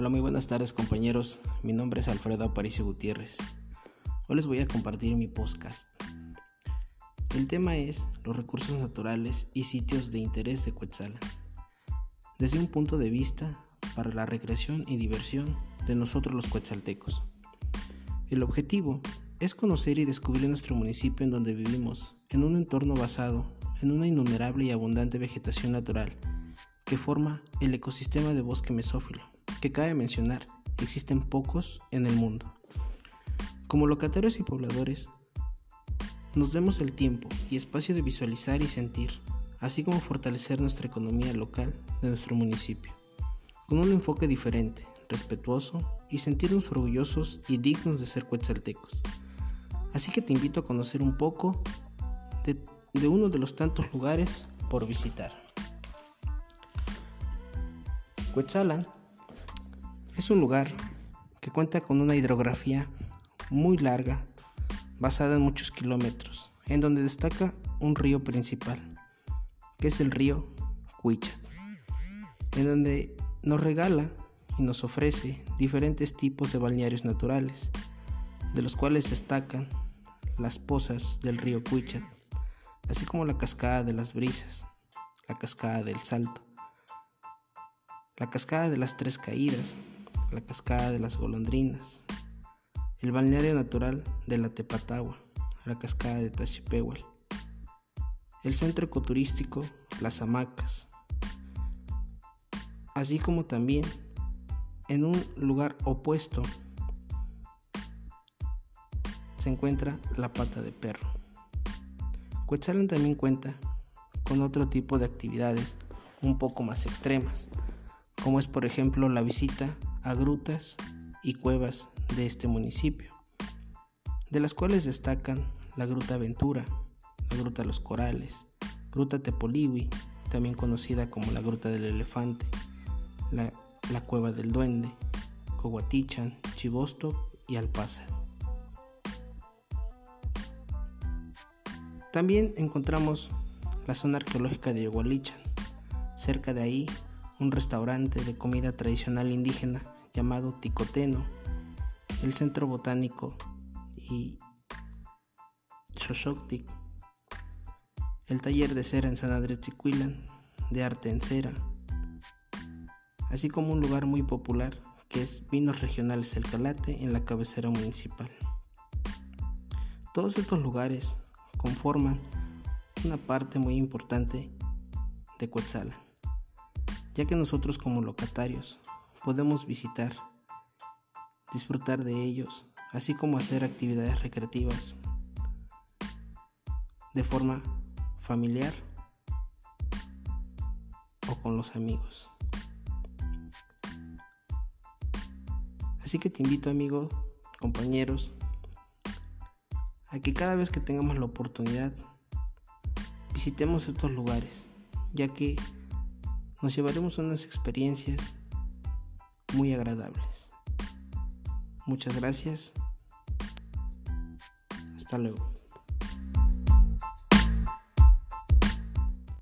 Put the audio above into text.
Hola, muy buenas tardes compañeros. Mi nombre es Alfredo Aparicio Gutiérrez. Hoy les voy a compartir mi podcast. El tema es los recursos naturales y sitios de interés de Cuetzalan. Desde un punto de vista para la recreación y diversión de nosotros los cuetzaltecos. El objetivo es conocer y descubrir nuestro municipio en donde vivimos, en un entorno basado en una innumerable y abundante vegetación natural que forma el ecosistema de bosque mesófilo, que cabe mencionar, existen pocos en el mundo. Como locatarios y pobladores, nos demos el tiempo y espacio de visualizar y sentir, así como fortalecer nuestra economía local de nuestro municipio, con un enfoque diferente, respetuoso y sentirnos orgullosos y dignos de ser cuetzaltecos. Así que te invito a conocer un poco de, uno de los tantos lugares por visitar. Cuetzalan es un lugar que cuenta con una hidrografía muy larga, basada en muchos kilómetros, en donde destaca un río principal, que es el río Cuichat, en donde nos regala y nos ofrece diferentes tipos de balnearios naturales, de los cuales destacan las pozas del río Cuichat, así como la cascada de las brisas, la cascada del salto, la cascada de las tres caídas, la cascada de las golondrinas, el balneario natural de la Tepatagua, la cascada de Tachipehual, el centro ecoturístico Las Hamacas, así como también en un lugar opuesto se encuentra la pata de perro. Cuetzalan también cuenta con otro tipo de actividades un poco más extremas, como es por ejemplo la visita a grutas y cuevas de este municipio, de las cuales destacan la Gruta Aventura, la Gruta Los Corales, Gruta Tepoliwi, también conocida como la Gruta del Elefante, la, Cueva del Duende, Coguatichan, Chivosto y Alpázar. También encontramos la zona arqueológica de Yogualichan. Cerca de ahí un restaurante de comida tradicional indígena llamado Ticoteno, el Centro Botánico y Xochoctic, el taller de cera en San Andrés Chicuilan, de arte en cera, así como un lugar muy popular que es Vinos Regionales El Calate en la cabecera municipal. Todos estos lugares conforman una parte muy importante de Cuetzalan ya que nosotros como locatarios podemos visitar, disfrutar de ellos, así como hacer actividades recreativas de forma familiar o con los amigos. Así que te invito amigos, compañeros, a que cada vez que tengamos la oportunidad visitemos estos lugares, ya que nos llevaremos unas experiencias muy agradables. Muchas gracias. Hasta luego.